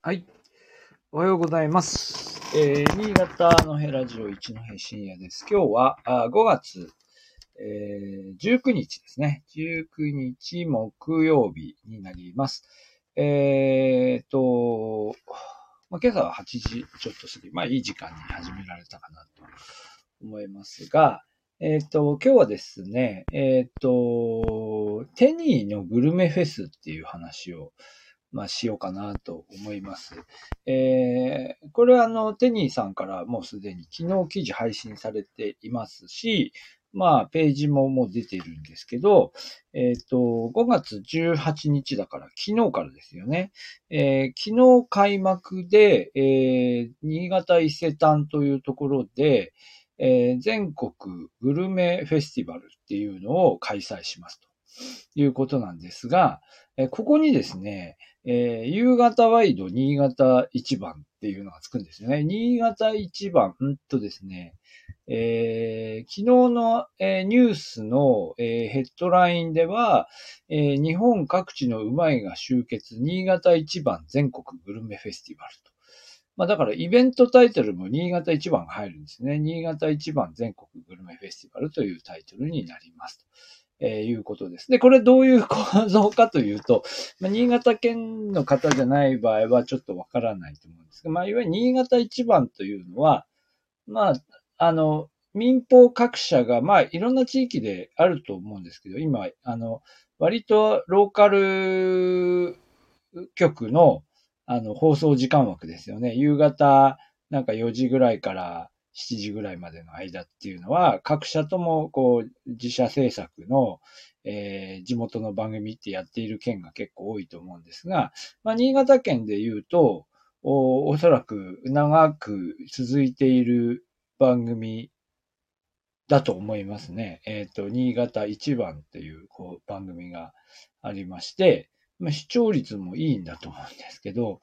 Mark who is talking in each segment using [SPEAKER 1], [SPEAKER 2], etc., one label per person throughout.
[SPEAKER 1] はい。おはようございます。えー、新潟のヘラジオ一の平深夜です。今日はあ5月、えー、19日ですね。19日木曜日になります。えーと、まあ、今朝は8時ちょっと過ぎ、まあいい時間に始められたかなと思いますが、え、ー、と、今日はですね、え、ー、と、テニーのグルメフェスっていう話をまあ、しようかなと思います。えー、これはあの、テニーさんからもうすでに昨日記事配信されていますし、まあ、ページももう出てるんですけど、えっ、ー、と、5月18日だから昨日からですよね。えー、昨日開幕で、えー、新潟伊勢丹というところで、えー、全国グルメフェスティバルっていうのを開催しますということなんですが、えー、ここにですね、えー、夕方ワイド新潟一番っていうのがつくんですよね。新潟一番、んとですね、えー、昨日の、えー、ニュースの、えー、ヘッドラインでは、え日本各地のうまいが集結、新潟一番全国グルメフェスティバルと。まあだからイベントタイトルも新潟一番が入るんですね。新潟一番全国グルメフェスティバルというタイトルになります。えー、いうことです。で、これどういう構造かというと、まあ、新潟県の方じゃない場合はちょっとわからないと思うんですが、まあ、いわゆる新潟一番というのは、まあ、あの、民放各社が、まあ、いろんな地域であると思うんですけど、今、あの、割とローカル局の、あの、放送時間枠ですよね。夕方、なんか4時ぐらいから7時ぐらいまでの間っていうのは、各社ともこう自社制作の、えー、地元の番組ってやっている県が結構多いと思うんですが、まあ、新潟県で言うと、おおそらく長く続いている番組だと思いますね。えっ、ー、と、新潟一番っていうこう番組がありまして、まあ、視聴率もいいんだと思うんですけど、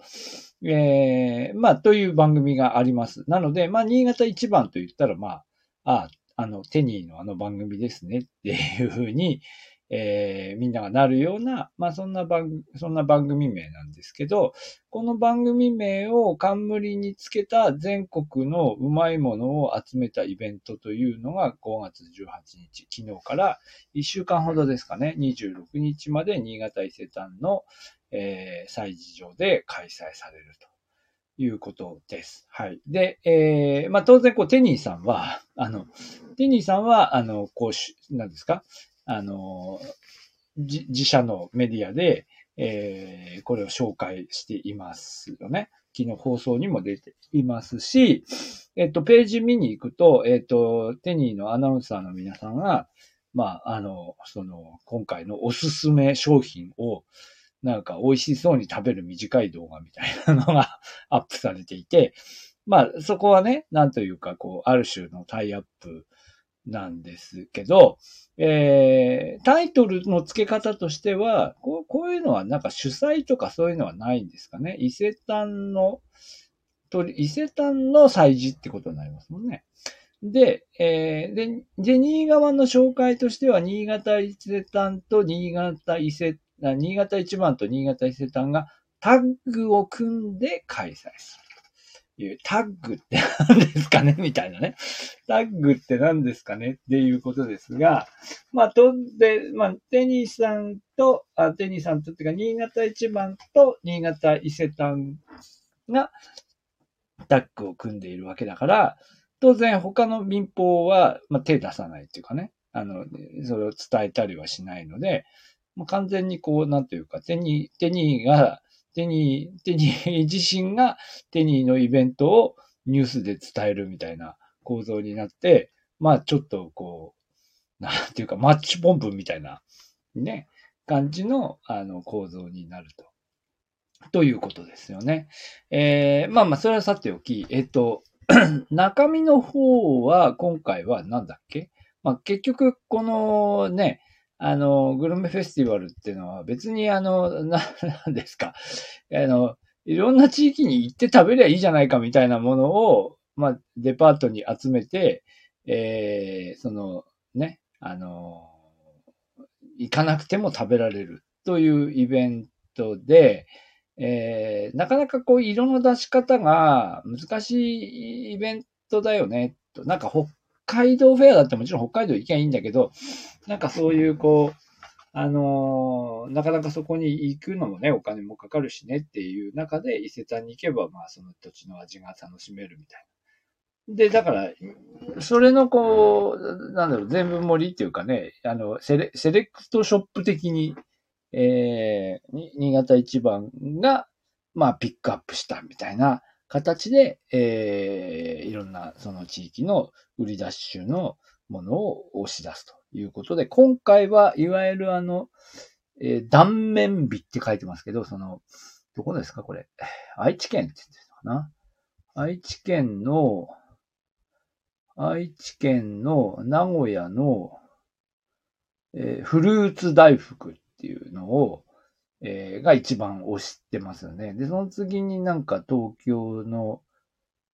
[SPEAKER 1] えー、まあ、という番組があります。なので、まあ、新潟一番と言ったら、まあ、あ、あの、テニーのあの番組ですねっていうふうに、えー、みんながなるような、まあそんな番、そんな番組名なんですけど、この番組名を冠につけた全国のうまいものを集めたイベントというのが5月18日、昨日から1週間ほどですかね、26日まで新潟伊勢丹の、えー、祭事場で開催されると。いうことです。はい。で、えー、まあ、当然、こう、テニーさんは、あの、テニーさんは、あの、こう、なんですか？あの、自社のメディアで、えー、これを紹介していますよね。昨日放送にも出ていますし、えっと、ページ見に行くと、えっと、テニーのアナウンサーの皆さんが、まあ、あの、その、今回のおすすめ商品を、なんか美味しそうに食べる短い動画みたいなのが アップされていて、まあ、そこはね、なんというか、こう、ある種のタイアップなんですけど、えー、タイトルの付け方としては、こうこういうのはなんか主催とかそういうのはないんですかね？伊勢丹の、伊勢丹の祭事ってことになりますもんね。で、えー、で、ジェニー側の紹介としては、新潟伊勢丹と新潟伊勢、新潟一番と新潟伊勢丹がタッグを組んで開催する。いうタッグって何ですかね？みたいなね。タッグって何ですかね？っていうことですが、まあ、とんで、まあ、テニーさんと、あテニーさんとっていうか、新潟一番と新潟伊勢丹がタッグを組んでいるわけだから、当然他の民放は、まあ、手出さないっていうかね、あの、それを伝えたりはしないので、もう完全にこう、なんというか、テニー、テニーがテニー、テニー自身がテニーのイベントをニュースで伝えるみたいな構造になって、まあちょっとこう、なんていうかマッチポンプみたいな、ね、感じのあの構造になると。ということですよね。えー、まあまあ、それはさておき、えっ、と、中身の方は、今回は何だっけ？まあ結局、このね、あの、グルメフェスティバルっていうのは別にあの、な、なんですか。あの、いろんな地域に行って食べりゃいいじゃないかみたいなものを、まあ、デパートに集めて、えー、その、ね、あの、行かなくても食べられるというイベントで、えー、なかなかこう色の出し方が難しいイベントだよね、と。なんか北海道フェアだってもちろん北海道行きゃいいんだけど、なんかそういうこう、あのー、なかなかそこに行くのもね、お金もかかるしねっていう中で伊勢丹に行けば、まあその土地の味が楽しめるみたいな。で、だから、それのこう、なんだろう、全部盛りっていうかね、あの、セレセレクトショップ的に、えー、新潟一番が、まあ、ピックアップしたみたいな形で、えー、いろんなその地域の売り出し中のものを押し出すということで、今回はいわゆるあの、えー、断面美って書いてますけど、その、どこですかこれ。愛知県って言ってるのかな愛知県の、愛知県の名古屋の、えー、フルーツ大福っていうのを、えー、が一番推してますよね。で、その次になんか東京の、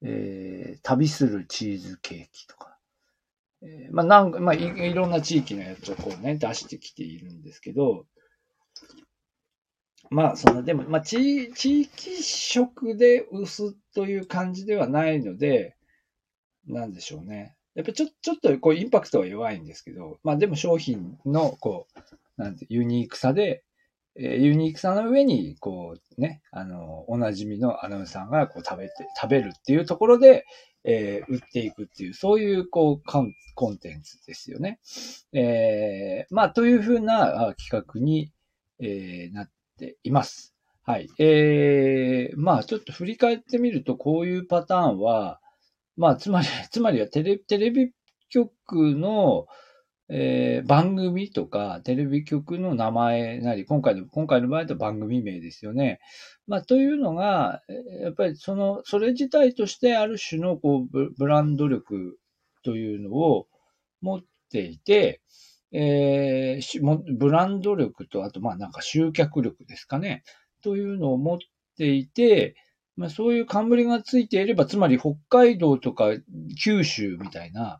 [SPEAKER 1] えー、旅するチーズケーキとか、えー、まあなんか、まあいいろんな地域のやつをこうね、出してきているんですけど、まあ、その、でも、まあ、地、地域色で薄という感じではないので、なんでしょうね。やっぱちょ、ちょっとこうインパクトは弱いんですけど、まあでも商品のこう、なんて、ユニークさで、えー、ユニークさの上に、こうね、あの、おなじみのアナウンサーがこう食べて、食べるっていうところで、えー、売っていくっていう、そういう、こう、コンテンツですよね。えー、まあ、というふうな企画に、えー、なっています。はい。えー、まあ、ちょっと振り返ってみると、こういうパターンは、まあ、つまり、つまりはテレテレビ局の、えー、番組とかテレビ局の名前なり、今回の、今回の場合だと番組名ですよね。まあ、というのが、やっぱりその、それ自体としてある種のこうブランド力というのを持っていて、えー、ブランド力と、あとまあなんか集客力ですかね、というのを持っていて、まあそういう冠がついていれば、つまり北海道とか九州みたいな、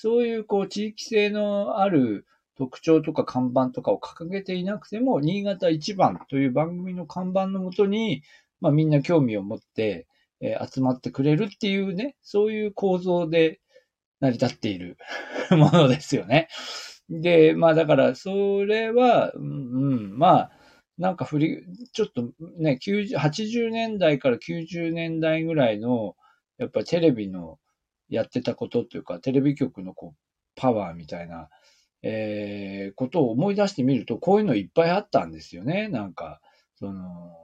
[SPEAKER 1] そういうこう地域性のある特徴とか看板とかを掲げていなくても、新潟一番という番組の看板のもとに、まあみんな興味を持って、えー、集まってくれるっていうね、そういう構造で成り立っている ものですよね。で、まあだからそれは、うん、まあ、なんか振り、ちょっとね、90、80年代から90年代ぐらいの、やっぱテレビのやってたことっていうか、テレビ局のこう、パワーみたいな、えー、ことを思い出してみると、こういうのいっぱいあったんですよね。なんか、その、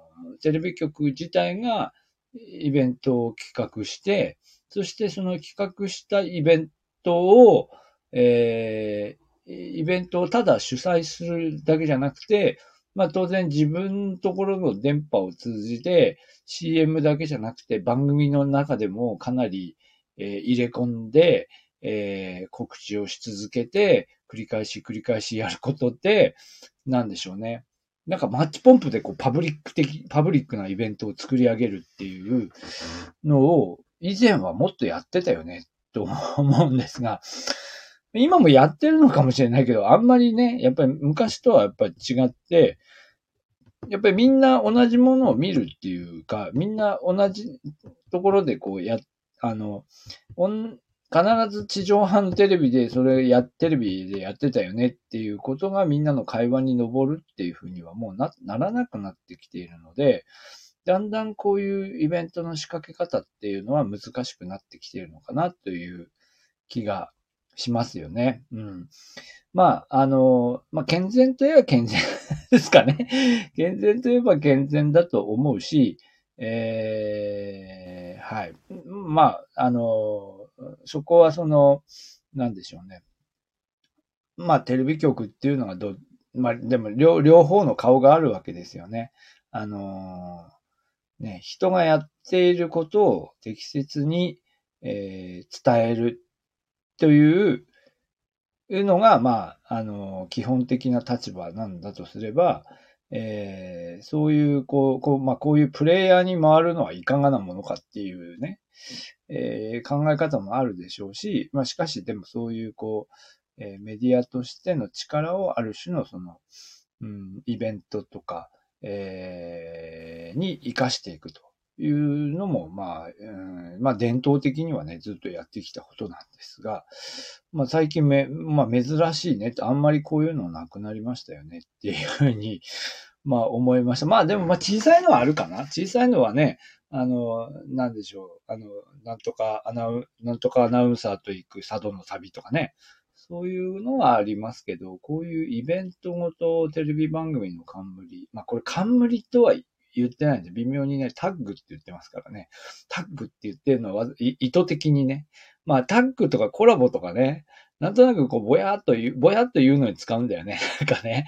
[SPEAKER 1] テレビ局自体がイベントを企画して、そしてその企画したイベントを、えー、イベントをただ主催するだけじゃなくて、まあ当然自分のところの電波を通じて CM だけじゃなくて番組の中でもかなりえ、入れ込んで、え、告知をし続けて、繰り返し繰り返しやることで、なんでしょうね。なんかマッチポンプでこうパブリック的、パブリックなイベントを作り上げるっていうのを以前はもっとやってたよね、と思うんですが、今もやってるのかもしれないけど、あんまりね、やっぱり昔とはやっぱり違って、やっぱりみんな同じものを見るっていうか、みんな同じところでこうやっあの、必ず地上波のテレビでそれや、テレビでやってたよねっていうことがみんなの会話に上るっていうふうにはもうな、ならなくなってきているので、だんだんこういうイベントの仕掛け方っていうのは難しくなってきているのかなという気がしますよね。うん。まあ、あの、まあ、健全といえば健全ですかね。健全といえば健全だと思うし、えー、はい。まあ、あの、そこはその、なんでしょうね。まあ、テレビ局っていうのがど、まあ、でも両、両方の顔があるわけですよね。あの、ね、人がやっていることを適切に、えー、伝えるというのが、まあ、あの、基本的な立場なんだとすれば、えー、そういう、こう、こう、まあ、こういうプレイヤーに回るのはいかがなものかっていうね、えー、考え方もあるでしょうし、まあ、しかし、でもそういう、こう、えー、メディアとしての力をある種のその、うん、イベントとか、えー、に活かしていくと。いうのも、まあ、うん、まあ伝統的にはね、ずっとやってきたことなんですが、まあ最近め、まあ珍しいねあんまりこういうのなくなりましたよねっていうふうに、まあ思いました。まあでもまあ小さいのはあるかな小さいのはね、あの、なんでしょう。あの、なんとかアナウ、なんとかアナウンサーと行く佐渡の旅とかね。そういうのはありますけど、こういうイベントごとテレビ番組の冠。まあこれ冠とは言ってないんで、微妙にね、タッグって言ってますからね。タッグって言ってるのは意図的にね。まあタッグとかコラボとかね、なんとなくこう、ぼやっと言う、ぼやっと言うのに使うんだよね。なんかね。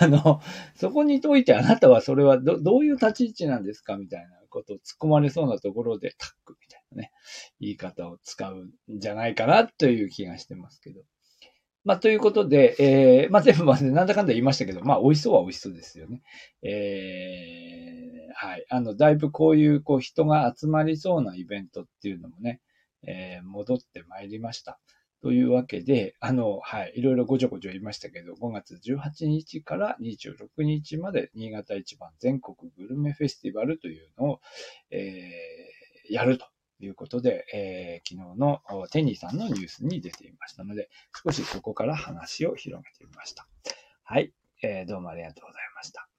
[SPEAKER 1] あの、そこにおいてあなたはそれはど、どういう立ち位置なんですかみたいなことを突っ込まれそうなところで、タッグみたいなね、言い方を使うんじゃないかなという気がしてますけど。まあ、ということで、えー、まあ、全部までなんだかんだ言いましたけど、まあ、美味しそうは美味しそうですよね。えー、はい。あの、だいぶこういう、こう、人が集まりそうなイベントっていうのもね、えー、戻ってまいりました。というわけで、あの、はい、いろいろごちょごちょ言いましたけど、5月18日から26日まで、新潟一番全国グルメフェスティバルというのを、えー、やるということで、えー、昨日のテニーさんのニュースに出ていましたので、少しそこから話を広げてみました。はい、えー、どうもありがとうございました。